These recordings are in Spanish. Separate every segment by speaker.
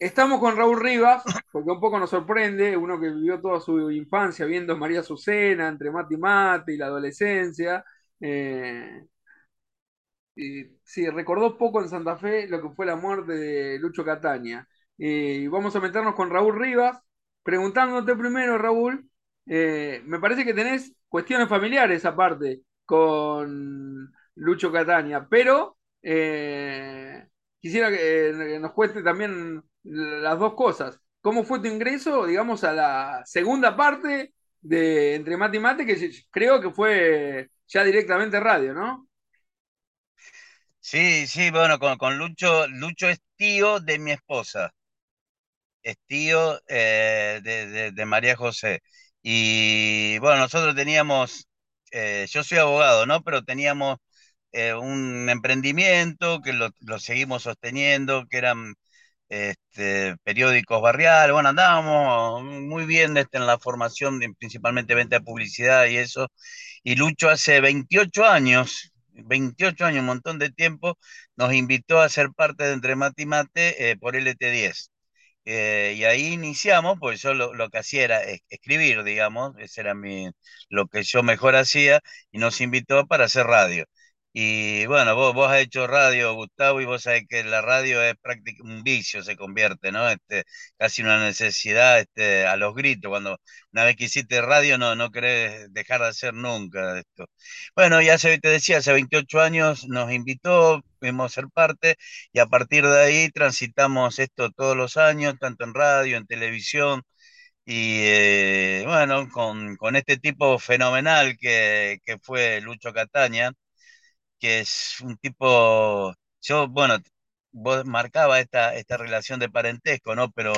Speaker 1: Estamos con Raúl Rivas, porque un poco nos sorprende, uno que vivió toda su infancia viendo María Azucena, entre mate y mate y la adolescencia. Eh, sí, recordó poco en Santa Fe lo que fue la muerte de Lucho Cataña. Eh, y vamos a meternos con Raúl Rivas, preguntándote primero, Raúl, eh, me parece que tenés cuestiones familiares aparte con Lucho Cataña, pero quisiera que nos cuente también las dos cosas. ¿Cómo fue tu ingreso, digamos, a la segunda parte de Entre Mate y Mate, que creo que fue ya directamente radio, ¿no?
Speaker 2: Sí, sí, bueno, con, con Lucho, Lucho es tío de mi esposa, es tío eh, de, de- María José. Y bueno, nosotros teníamos, eh, yo soy abogado, ¿no? Pero teníamos eh, un emprendimiento que lo, lo seguimos sosteniendo, que eran este, periódicos barriales, bueno, andábamos muy bien este, en la formación, principalmente venta de publicidad y eso, y Lucho hace 28 años, 28 años, un montón de tiempo, nos invitó a ser parte de Entre Mate y Mate eh, por LT10. Eh, y ahí iniciamos, pues yo lo, lo que hacía era es- escribir, digamos, ese era mi, lo que yo mejor hacía, y nos invitó para hacer radio. Y bueno, vos, vos has hecho radio, Gustavo, y vos sabés que la radio es prácticamente un vicio, se convierte, ¿no? Este, casi una necesidad, este, a los gritos, cuando una vez que hiciste radio no, no querés dejar de hacer nunca esto. Bueno, y hace, te decía, hace 28 años nos invitó, pudimos ser parte, y a partir de ahí transitamos esto todos los años, tanto en radio, en televisión, y eh, bueno, con, con este tipo fenomenal que, que fue Lucho Cataña, que es un tipo, yo, bueno, vos marcaba esta, esta relación de parentesco, ¿no? Pero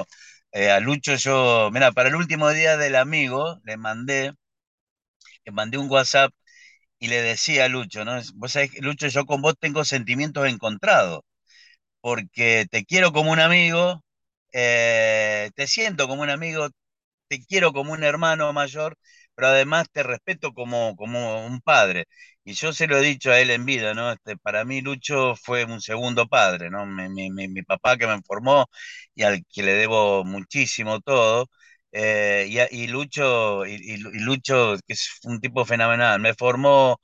Speaker 2: eh, a Lucho yo, mira, para el último día del amigo le mandé, le mandé un WhatsApp y le decía a Lucho, ¿no? Vos sabés, Lucho, yo con vos tengo sentimientos encontrados porque te quiero como un amigo, eh, te siento como un amigo, te quiero como un hermano mayor, pero además te respeto como, como un padre. Y yo se lo he dicho a él en vida, ¿no? Este, para mí Lucho fue un segundo padre, ¿no? Mi, mi- mi- papá que me formó y al que le debo muchísimo todo. eh, y, y Lucho, y- y Lucho, que es un tipo fenomenal, me formó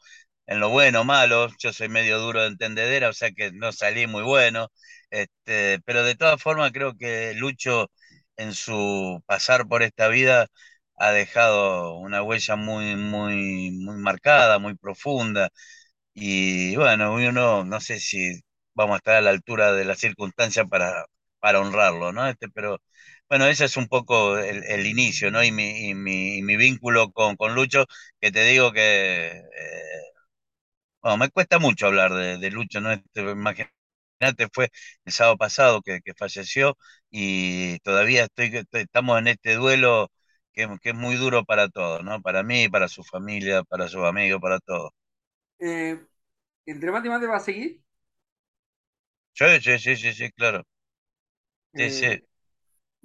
Speaker 2: en lo bueno, malo, yo soy medio duro de entendedera, o sea que no salí muy bueno, este, pero de todas formas creo que Lucho en su pasar por esta vida ha dejado una huella muy, muy, muy marcada, muy profunda, y bueno, uno no sé si vamos a estar a la altura de las circunstancias para, para honrarlo, ¿no? Este, pero bueno, ese es un poco el, el inicio, ¿no? Y mi, y mi, y mi vínculo con, con Lucho, que te digo que eh, bueno, me cuesta mucho hablar de, de Lucho, ¿no? Este, imagínate, fue el sábado pasado que, que falleció y todavía estoy, estoy- estamos en este duelo que, que es muy duro para todos, ¿no? Para mí, para su familia, para sus amigos, para todos.
Speaker 1: Eh, ¿Entre Mate y Mate va a seguir?
Speaker 2: Sí, sí, sí, sí, sí, claro. Sí,
Speaker 1: Eh,
Speaker 2: sí.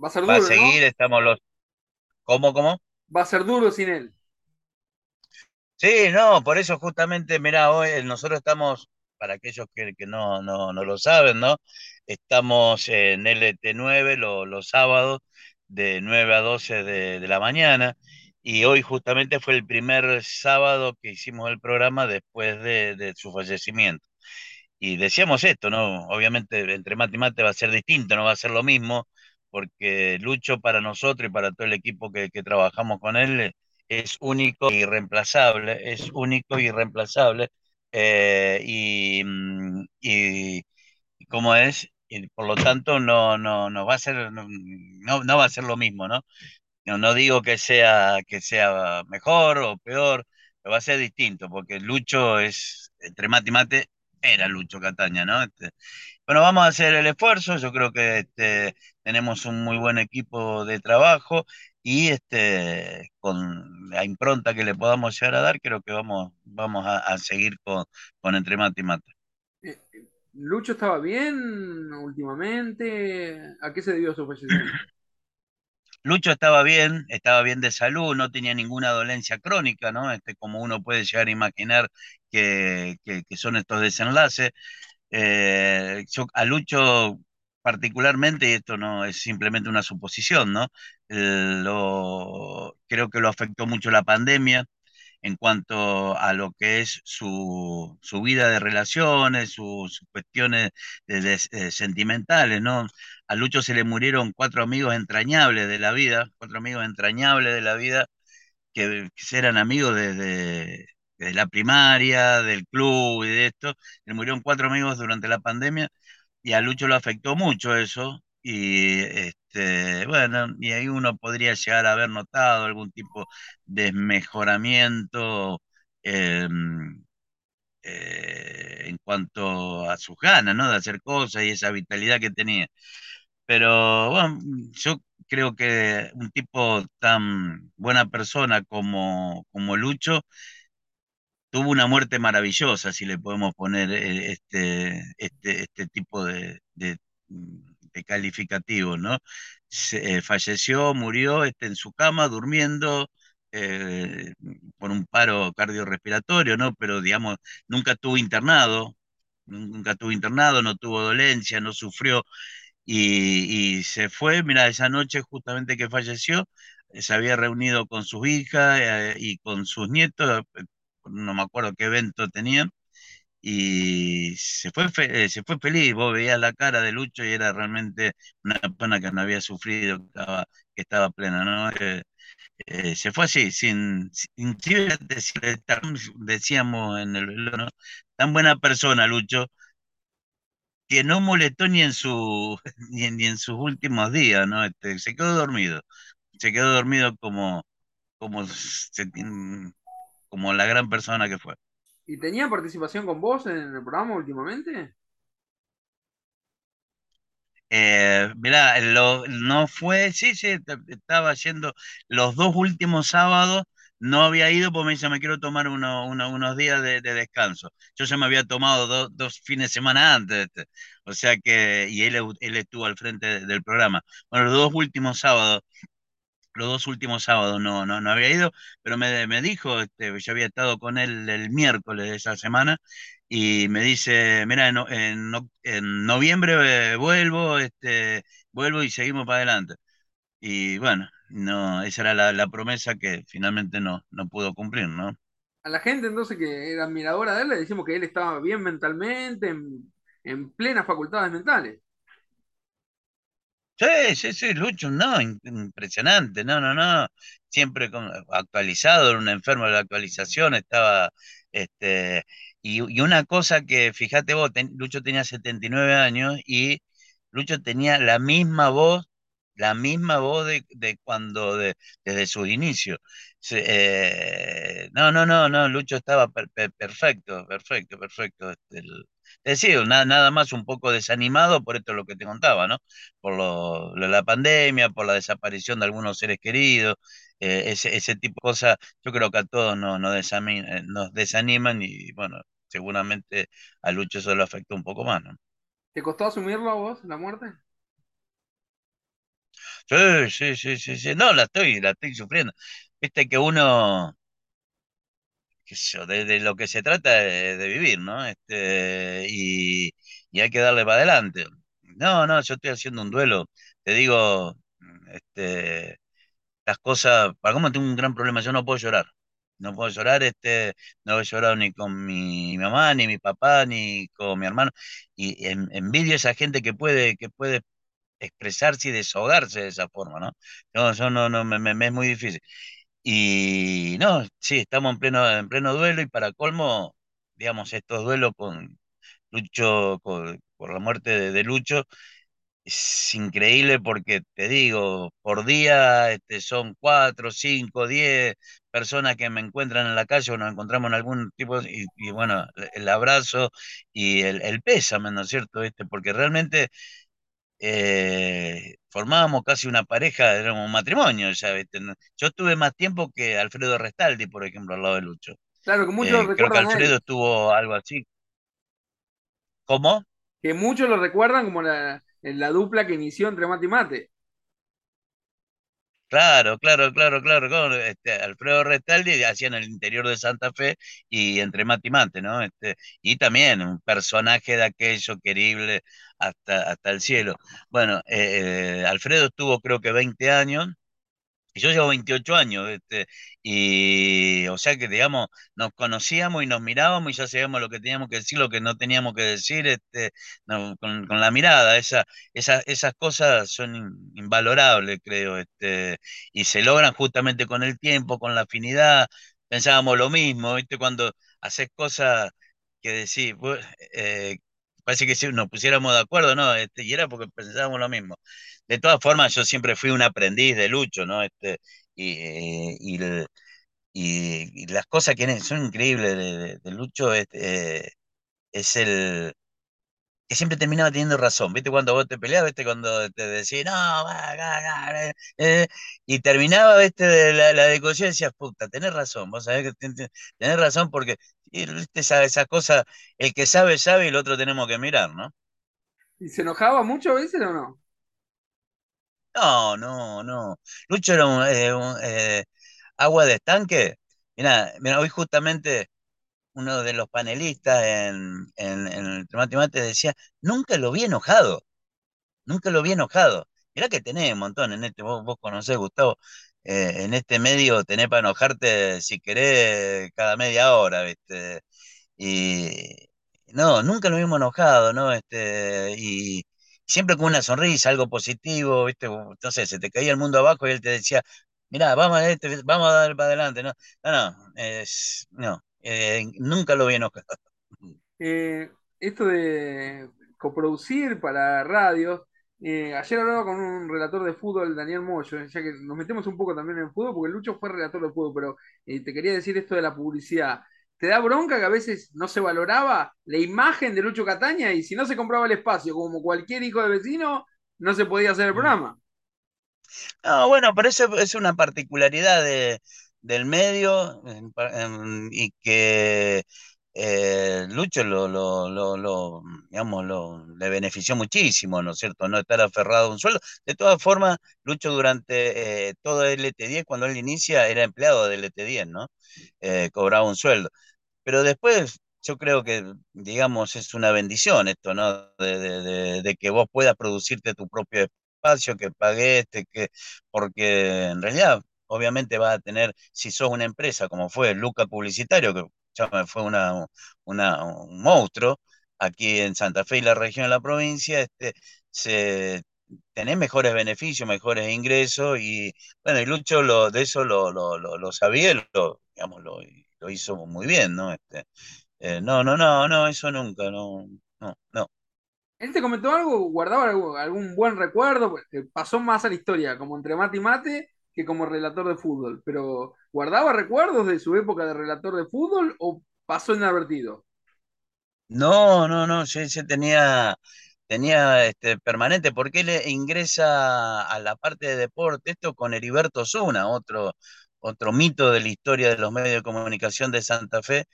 Speaker 1: va a ser
Speaker 2: Va a
Speaker 1: duro, ¿no?
Speaker 2: seguir, estamos los... ¿Cómo, cómo?
Speaker 1: Va a ser duro sin él.
Speaker 2: Sí, no, por eso justamente, mirá, hoy nosotros estamos, para aquellos que, que no, no, no lo saben, ¿no? Estamos en LT9 lo- los sábados de 9 a 12 de, de la mañana y hoy justamente fue el primer sábado que hicimos el programa después de, de su fallecimiento. Y decíamos esto, ¿no? Obviamente entre mate y mate va a ser distinto, no va a ser lo mismo, porque Lucho para nosotros y para todo el equipo que, que trabajamos con él es único e irreemplazable, es único e irreemplazable. eh, y, mm, y, y como es, y por lo tanto no, no, no va a ser, no, no va a ser lo mismo, ¿no? No, no digo que sea, que sea mejor o peor, pero va a ser distinto, porque Lucho es, entre mate y mate, era Lucho Cataña, ¿no? Este, bueno, vamos a hacer el esfuerzo, yo creo que este, tenemos un muy buen equipo de trabajo y este, con la impronta que le podamos llegar a dar, creo que vamos, vamos a, a seguir con, con entre mate y mate.
Speaker 1: Eh, ¿Lucho estaba bien últimamente? ¿A qué se debió su fallecimiento?
Speaker 2: Lucho estaba bien, estaba bien de salud, no tenía ninguna dolencia crónica, ¿no? Este, como uno puede llegar a imaginar que, que- son estos desenlaces. Eh, yo a Lucho particularmente, y esto no es simplemente una suposición, ¿no? Lo, creo que lo afectó mucho la pandemia en cuanto a lo que es su, su vida de relaciones, sus, cuestiones de, eh, sentimentales, ¿no? A Lucho se le murieron cuatro amigos entrañables de la vida, cuatro amigos entrañables de la vida, que, eran amigos desde de la primaria, del club y de esto. Le murieron cuatro amigos durante la pandemia y a Lucho lo afectó mucho eso. Y este, bueno, y ahí uno podría llegar a haber notado algún tipo de mejoramiento em, eh, en cuanto a sus ganas, ¿no? De hacer cosas y esa vitalidad que tenía. Pero bueno, yo creo que un tipo tan buena persona como, como Lucho tuvo una muerte maravillosa, si le podemos poner eh, este, este, este tipo de, calificativo, ¿no? Se, eh, falleció, murió este, en su cama, durmiendo, eh, por un paro cardiorrespiratorio, ¿no? Pero, digamos, nunca estuvo internado, nunca estuvo internado, no tuvo dolencia, no sufrió, y, y se fue, mira, esa noche justamente que falleció, se había reunido con sus hijas y con sus nietos, no me acuerdo qué evento tenían, y se fue, se fue feliz, vos veías la cara de Lucho y era realmente una persona que no había sufrido, que estaba, plena, ¿no? Eh, eh, se fue así, sin, sin decíamos en el ¿no? tan buena persona, Lucho, que no molestó ni en su ni ni en sus últimos días, ¿no? Este, se quedó dormido, se quedó dormido como, como como la gran persona que fue.
Speaker 1: ¿Y tenía participación con vos en el programa últimamente?
Speaker 2: Eh, mirá, no fue, sí, sí, estaba yendo los dos últimos sábados, no había ido porque me dice, me quiero tomar unos días de, descanso. Yo ya me había tomado dos fines de semana antes, o sea que, y él, él estuvo al frente del programa. Bueno, los dos últimos sábados los dos últimos sábados no, no, no había ido, pero me, me dijo, este, yo había estado con él el miércoles de esa semana, y me dice, mira, en, en, noviembre eh, vuelvo, este, vuelvo y seguimos para adelante. Y bueno, no, esa era la, promesa que finalmente no, no pudo cumplir, ¿no?
Speaker 1: A la gente entonces que era admiradora de él, le decimos que él estaba bien mentalmente, en, en plenas facultades mentales.
Speaker 2: Sí, sí, sí, Lucho, no, impresionante, no, no, no, siempre actualizado, era un enfermo de la actualización, estaba, este, y, una cosa que, fíjate vos, Lucho tenía 79 años y Lucho tenía la misma voz, la misma voz de, cuando, de, desde su inicio. Eh, no, no, no, no, Lucho estaba perfecto, perfecto, perfecto. Este, es decir, nada, nada más un poco desanimado por esto lo que te contaba, ¿no? Por lo, la pandemia, por la desaparición de algunos seres queridos, eh, ese, ese, tipo de cosas, yo creo que a todos nos, nos, desaniman, nos desaniman y bueno, seguramente a Lucho eso lo afectó un poco más, ¿no?
Speaker 1: ¿Te costó asumirlo a vos, la muerte?
Speaker 2: Sí, sí, sí, sí, sí. No, la estoy, la estoy sufriendo. Viste que uno, qué sé yo, de, lo que se trata es de vivir, ¿no? Este, y, y hay que darle para adelante. No, no, yo estoy haciendo un duelo. Te digo, este, las cosas, para cómo tengo un gran problema, yo no puedo llorar. No puedo llorar, este, no he llorado ni con mi, mamá, ni mi papá, ni con mi hermano. Y envidio a esa gente que puede, que puede expresarse y deshogarse de esa forma, ¿no? No, yo no, no, me, me, es muy difícil. Y no, sí, estamos en pleno, en pleno duelo y para colmo, digamos, estos duelos con Lucho, por la muerte de, Lucho, es increíble porque te digo, por día este, son cuatro, cinco, diez personas que me encuentran en la calle o nos encontramos en algún tipo, y, y bueno, el abrazo y el, el pésame, ¿no es cierto? Este, porque realmente eh, formábamos casi una pareja, era un matrimonio, ya, Yo estuve más tiempo que Alfredo Restaldi, por ejemplo, al lado de Lucho.
Speaker 1: Claro, que muchos
Speaker 2: lo eh, Creo que Alfredo estuvo algo así. ¿Cómo?
Speaker 1: Que muchos lo recuerdan como la, la dupla que inició entre Mate y Mate.
Speaker 2: Claro, claro, claro, claro. Este, Alfredo Restaldi en el interior de Santa Fe y entre mate y mate, ¿no? Este, y también un personaje de aquello querible hasta, hasta el cielo. Bueno, eh, eh, Alfredo estuvo creo que 20 años y yo llevo 28 años, este, y o sea que, digamos, nos conocíamos y nos mirábamos y ya sabíamos lo que teníamos que decir, lo que no teníamos que decir, este, con, con la mirada, esa, esa- esas cosas son in- invalorables, creo, este, y se logran justamente con el tiempo, con la afinidad, pensábamos lo mismo, ¿viste? Cuando haces cosas que decís, "Bu- eh, parece que si nos pusiéramos de acuerdo, ¿no? Este, y era porque pensábamos lo mismo. De todas formas, yo siempre fui un aprendiz de Lucho, ¿no? Este, y, eh, y, las cosas que son increíbles de, Lucho es, eh, es el que siempre terminaba teniendo razón. ¿Viste cuando vos te peleabas? ¿Viste cuando te decía, no, va, ga, ga, eh, eh", y terminaba, ¿viste? La, la discusión y decías, puta, tenés razón, vos sabés que ten- ten- tenés razón porque, y. Esa, esa cosa, el que sabe, sabe y el otro tenemos que mirar, ¿no?
Speaker 1: ¿Y se enojaba mucho a veces o no?
Speaker 2: No, no, no. Lucho era un, eh, un, eh, agua de estanque. Mira, mira, hoy justamente uno de los panelistas en, en, en el Tomate Mate decía, nunca lo vi enojado, nunca lo vi enojado. Mirá que tenés un montón en este, vos, vos conocés, Gustavo, eh, en este medio tenés para enojarte si querés cada media hora, ¿viste? Y no, nunca lo vimos enojado, ¿no? Este, y siempre con una sonrisa, algo positivo, ¿viste? Entonces se te caía el mundo abajo y él te decía, mirá, vamos a, este, vamos a dar para adelante, ¿no? No, no, es, no, eh, nunca lo vi enojado.
Speaker 1: Eh, esto de coproducir para radios, eh, ayer hablaba con un relator de fútbol, Daniel Moyo, ya que nos metemos un poco también en fútbol, porque Lucho fue relator de fútbol, pero eh, te quería decir esto de la publicidad. ¿Te da bronca que a veces no se valoraba la imagen de Lucho Cataña y si no se compraba el espacio, como cualquier hijo de vecino, no se podía hacer el programa?
Speaker 2: No, bueno, pero eso es una particularidad de, del medio en pa- en- y que eh, Lucho lo, lo, lo, lo, digamos, le benefició muchísimo, ¿no es cierto? No estar aferrado a un sueldo. De todas formas, Lucho durante eh, todo el LT10, cuando él inicia, era empleado del LT10, ¿no? Eh, cobraba un sueldo. Pero después yo creo que, digamos, es una bendición esto, ¿no? De, de- de- que vos puedas producirte tu propio espacio, que pagues, te- que, porque en realidad, obviamente vas a tener, si sos una empresa como fue Luca Publicitario, que fue una, una- un monstruo, aquí en Santa Fe y la región de la provincia, este, se, tenés mejores beneficios, mejores ingresos, y bueno, y Lucho lo, de eso lo, lo, lo, lo sabía, lo, digamos, lo, hizo muy bien, ¿no? Este, eh, no, no, no, no, eso nunca, no, no, no.
Speaker 1: ¿Él te comentó algo? ¿Guardaba algún, buen recuerdo? Pues, pasó más a la historia, como entre mate y mate, que como relator de fútbol. Pero, ¿guardaba recuerdos de su época de relator de fútbol o pasó inadvertido?
Speaker 2: No, no, no, yo, yo tenía, tenía este, permanente, porque él ingresa a la parte de deporte, esto con Heriberto Osuna, otro, otro mito de la historia de los medios de comunicación de Santa Fe,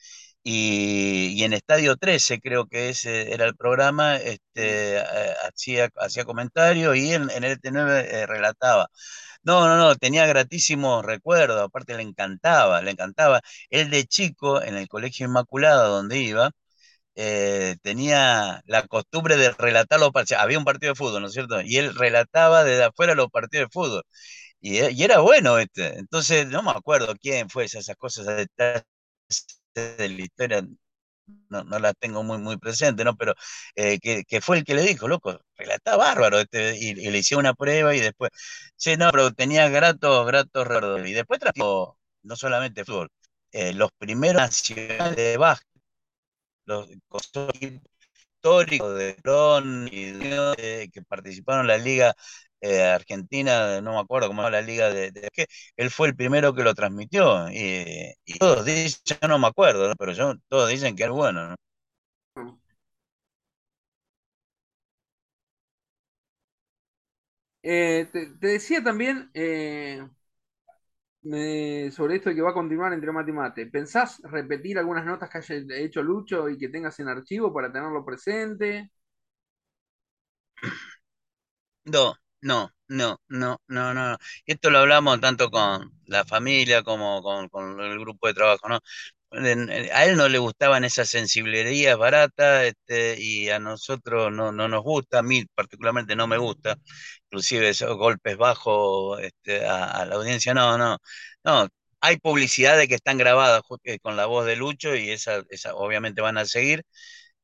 Speaker 2: y, y en Estadio 13 creo que ese era el programa, este, eh, hacía, hacía comentarios y en, en el T9 eh, relataba. No, no, no, tenía gratísimos recuerdos, aparte le encantaba, le encantaba. Él de chico, en el Colegio Inmaculado donde iba, eh, tenía la costumbre de relatar los partidos. Había un partido de fútbol, ¿no es cierto? Y él relataba desde afuera los partidos de fútbol. Y, e- y era bueno este. Entonces, no me acuerdo quién fue esas, esas cosas, de la historia, no, no las tengo muy, muy presente, ¿no? Pero eh, que, que fue el que le dijo, loco, relataba bárbaro, este, y, le hicieron una prueba y después, sí, no, pero tenía gratos, gratos recuerdos. Y después trajo no solamente fútbol, eh, los primeros nacionales de básquet, los históricos de Ron y de, que participaron en la Liga eh, Argentina, no me acuerdo cómo era la Liga de, de que él fue el primero que lo transmitió y, y todos dicen, yo no me acuerdo, ¿no? pero yo, todos dicen que es bueno, ¿no?
Speaker 1: Eh, te, te decía también eh, sobre esto de que va a continuar entre mate y mate. ¿Pensás repetir algunas notas que haya hecho Lucho y que tengas en archivo para tenerlo presente?
Speaker 2: No, no. No, no, no, no. Esto lo hablamos tanto con la familia como con, con el grupo de trabajo, ¿no? A él no le gustaban esas sensibilidades baratas, este, y a nosotros no, no nos gusta, a mí particularmente no me gusta, inclusive esos golpes bajos, este, a, la audiencia, no, no, no. Hay publicidades que están grabadas eh, con la voz de Lucho y esa, esa obviamente van a seguir,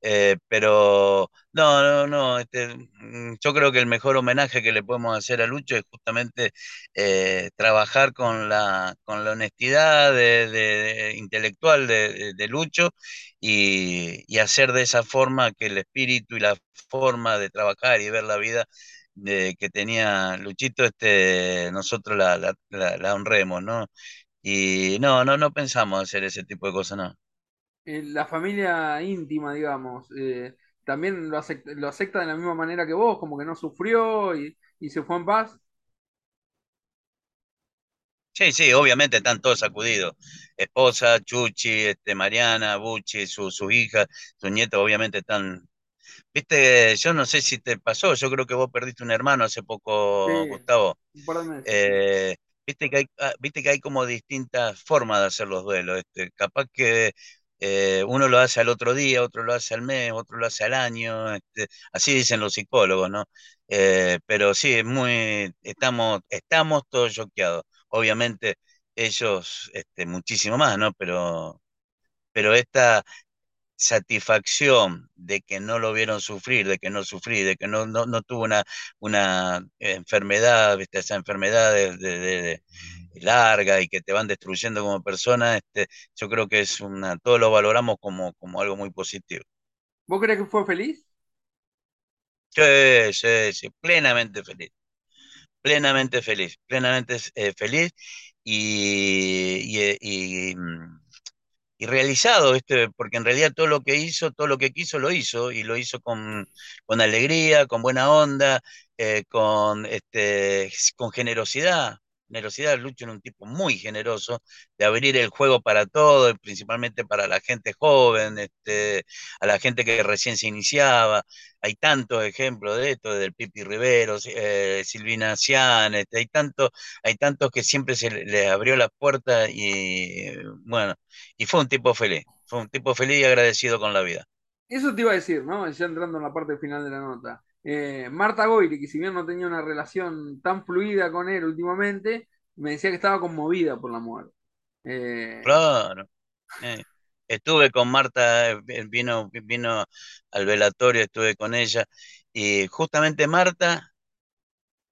Speaker 2: eh, pero no, no, no, este, mm, yo creo que el mejor homenaje que le podemos hacer a Lucho es justamente eh, trabajar con la, con la honestidad de, de- intelectual de, Lucho y, y hacer de esa forma que el espíritu y la forma de trabajar y ver la vida de, que tenía Luchito, este, nosotros la, la, la- la honremos, ¿no? Y no, no, no pensamos hacer ese tipo de cosas, no.
Speaker 1: Eh, la familia íntima, digamos, eh, también lo acepta, lo acepta de la misma manera que vos, como que no sufrió y, y se fue en paz.
Speaker 2: Sí, sí, obviamente están todos sacudidos. Esposa, Chuchi, este, Mariana, Buchi, su, su hija, su nieto, obviamente están. Viste, yo no sé si te pasó, yo creo que vos perdiste un hermano hace
Speaker 1: Sí,
Speaker 2: poco, Gustavo. Eh, viste que hay, ah, viste que hay como distintas formas de hacer los duelos. Este, capaz que eh, uno lo hace al otro día, otro lo hace al mes, otro lo hace al año. este, así dicen los psicólogos, ¿no? Eh, pero sí, es muy, estamos, estamos todos choqueados. Obviamente ellos, este, muchísimo más, ¿no? Pero, pero esta satisfacción de que no lo vieron sufrir, de que no sufrí, de que no, no, no tuvo una, una enfermedad, ¿viste? esa enfermedad de, de- de- de larga y que te van destruyendo como persona, este, yo creo que es una, todos lo valoramos como, como algo muy positivo.
Speaker 1: ¿Vos crees que fue feliz?
Speaker 2: Sí, sí, sí, plenamente feliz, plenamente feliz, plenamente eh, feliz y, y, y, mm, y realizado, ¿viste? Porque en realidad todo lo que hizo, todo lo que quiso, lo hizo, y lo hizo con, con alegría, con buena onda, eh, con, este, con generosidad. Generosidad, Lucho era un tipo muy generoso, de abrir el juego para todo, principalmente para la gente joven, este, a la gente que recién se iniciaba. Hay tantos ejemplos de esto, del Pipi Riveros, eh, Silvina Cian, este, hay tantos, hay tantos que siempre se le- les abrió la puerta y bueno, y fue un tipo feliz, fue un tipo feliz y agradecido con la vida.
Speaker 1: Eso te iba a decir, ¿no? Ya entrando en la parte final de la nota. Eh, Marta Goyri, que si bien no tenía una relación tan fluida con él últimamente, me decía que estaba conmovida por la muerte. Eh,
Speaker 2: Claro. eh. Estuve con Marta, eh, vino, vino al velatorio, estuve con ella, y justamente Marta,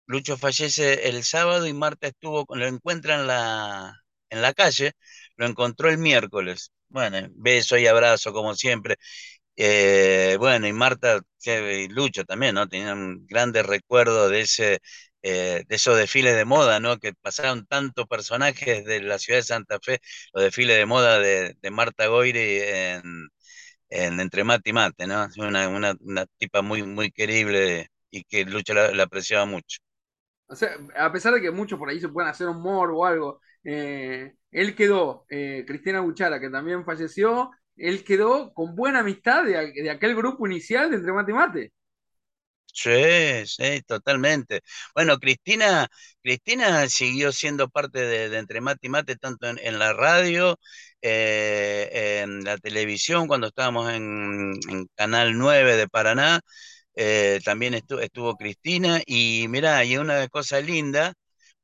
Speaker 2: Lucho fallece el sábado y Marta estuvo, lo encuentra en la, en la calle, lo encontró el miércoles. Bueno, beso y abrazo como siempre. Eh, bueno, y Marta y Lucho también, ¿no? Tenían grandes recuerdos de ese, eh, de esos desfiles de moda, ¿no? Que pasaron tantos personajes de la ciudad de Santa Fe, los desfiles de moda de, de Marta Goyri en, en Entre Mate y Mate, ¿no? Una, una, una tipa muy, muy querible y que Lucho la, apreciaba mucho.
Speaker 1: o sea, a pesar de que muchos por ahí se pueden hacer humor o algo, eh, él quedó, Cristina Buchara, que también falleció, él quedó con buena amistad de, de aquel grupo inicial de Entre Mate y Mate.
Speaker 2: Sí, sí, totalmente. Bueno, Cristina, Cristina siguió siendo parte de, Entre Mate y Mate, tanto en, en la radio, eh, en la televisión, cuando estábamos en, en Canal 9 de Paraná, eh, también estu- estuvo Cristina, y mirá, y una cosa linda,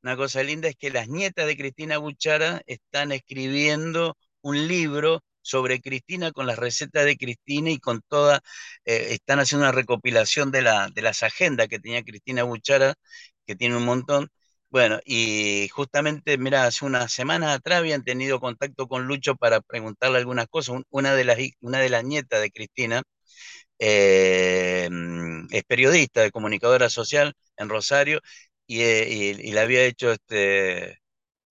Speaker 2: una cosa linda es que las nietas de Cristina Buchara están escribiendo un libro sobre Cristina con las recetas de Cristina y con toda eh, están haciendo una recopilación de, la, de las agendas que tenía Cristina Buchara, que tiene un montón. Bueno, y justamente, mira, hace unas semanas atrás habían tenido contacto con Lucho para preguntarle algunas cosas. Un- Una de las, una de las nietas de Cristina eh, mm, es periodista, comunicadora social en Rosario, y, eh, y- y le había hecho este,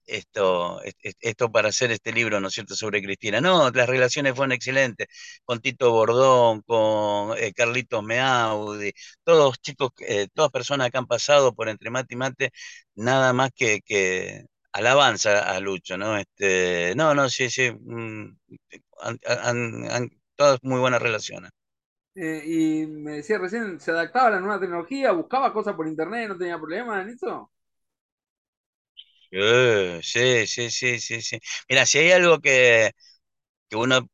Speaker 2: esto, es- es- esto para hacer este libro, ¿no es cierto?, sobre Cristina. No, las relaciones fueron excelentes, con Tito Bordón, con eh, Carlitos Meaudi, todos chicos, eh, todas personas que han pasado por Entre Mate y Mate, nada más que, que alabanza a Lucho, ¿no? Este, no, no, sí, sí, mm, han, han- han- todas muy buenas relaciones.
Speaker 1: Eh, y me decía recién, se adaptaba a la nueva tecnología, buscaba cosas por internet, no tenía problema en eso.
Speaker 2: Eh, sí, sí, sí, sí, sí. Mira, si hay algo que, que uno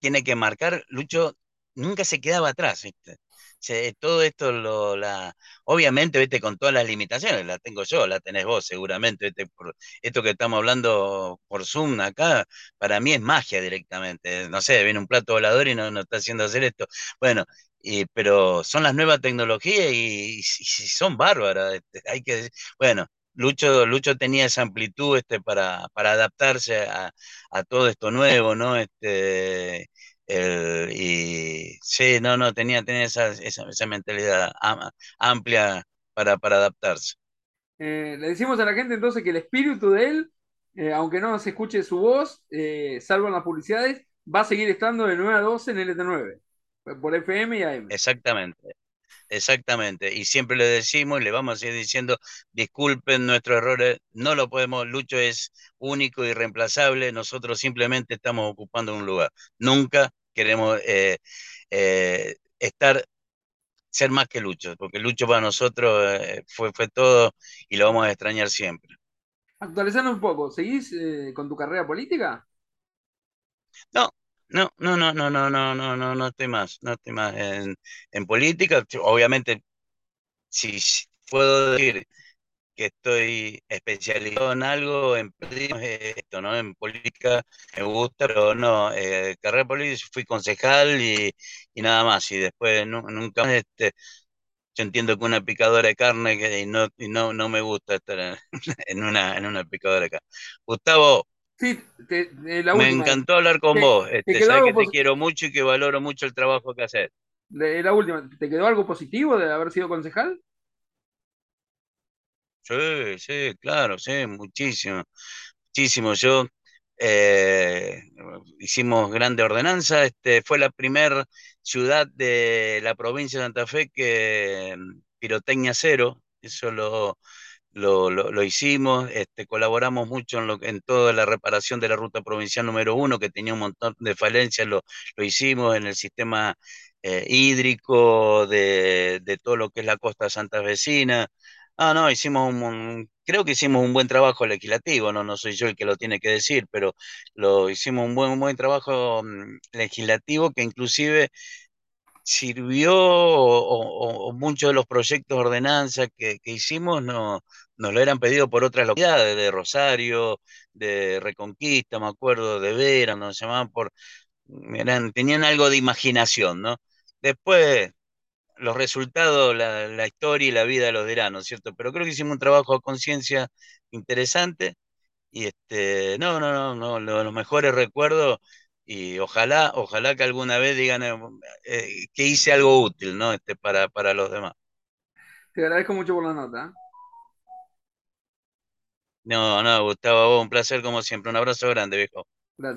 Speaker 2: tiene que marcar, Lucho nunca se quedaba atrás, ¿viste? Todo esto lo, la, obviamente, viste, con todas las limitaciones, la tengo yo, la tenés vos seguramente, viste, por esto que estamos hablando por Zoom acá, para mí es magia directamente, no sé, viene un plato volador y no, no está haciendo hacer esto, bueno, y, pero son las nuevas tecnologías y, y son bárbaras, este, hay que, bueno, Lucho, Lucho tenía esa amplitud este, para, para adaptarse a, a todo esto nuevo, ¿no? Este, el- y sí, no, no, tenía, tenía esa, esa, esa mentalidad am- amplia para, para adaptarse.
Speaker 1: Eh, le decimos a la gente entonces que el espíritu de él, eh, aunque no se escuche su voz, eh, salvo en las publicidades, va a seguir estando de 9 a 12 en LT9, por FM y AM.
Speaker 2: Exactamente, exactamente. Y siempre le decimos y le vamos a seguir diciendo, disculpen nuestros errores, no lo podemos, Lucho es único y reemplazable, nosotros simplemente estamos ocupando un lugar. Nunca queremos eh, eh, estar, ser más que Lucho, porque Lucho para nosotros eh, fue, fue todo y lo vamos a extrañar siempre.
Speaker 1: Actualizando un poco, ¿seguís eh, con tu carrera política?
Speaker 2: No, no, no, no, no, no, no, no, no, no estoy más, no estoy más en, en política. Obviamente, si puedo decir que estoy especializado en algo, en esto, ¿no? En política me gusta, pero no, eh, carrera política, fui concejal y, y nada más. Y después nu- nunca más, este, yo entiendo que una picadora de carne que, no, no, no me gusta estar en una, en una picadora de carne. Gustavo,
Speaker 1: Sí, te- eh, la
Speaker 2: Me encantó hablar con
Speaker 1: ¿Te,
Speaker 2: vos.
Speaker 1: te
Speaker 2: Este,
Speaker 1: algo
Speaker 2: que te quiero mucho y que valoro mucho el trabajo que haces.
Speaker 1: de- la última, ¿te quedó algo positivo de haber sido concejal?
Speaker 2: Sí, sí, claro, sí, muchísimo, muchísimo. Yo eh, hicimos grande ordenanza. Este, fue la primer ciudad de la provincia de Santa Fe que mm, pirotecnia cero. Eso lo, lo, lo- lo hicimos, este, colaboramos mucho en, lo, en toda la reparación de la ruta provincial número uno, que tenía un montón de falencias, lo, lo hicimos en el sistema eh, hídrico de, de todo lo que es la costa santafesina. Ah, no, hicimos un, creo que hicimos un buen trabajo legislativo, no, no soy yo el que lo tiene que decir, pero lo hicimos un buen, buen trabajo mm, legislativo que inclusive sirvió o, o- o muchos de los proyectos de ordenanza que, que hicimos no, nos lo eran pedido por otras localidades, de Rosario, de Reconquista, me acuerdo, de Vera, nos llamaban por, tenían algo de imaginación, ¿no? Después, los resultados, la, historia y la vida los dirán, ¿no es cierto? Pero creo que hicimos un trabajo a conciencia interesante y este, no, no, no, no, lo- los mejores recuerdos y ojalá, ojalá que alguna vez digan eh, eh, que hice algo útil, ¿no? Este, para, para los demás.
Speaker 1: Te agradezco mucho por la nota.
Speaker 2: No, no, Gustavo, un placer como siempre. Un abrazo grande, viejo.
Speaker 1: Gracias.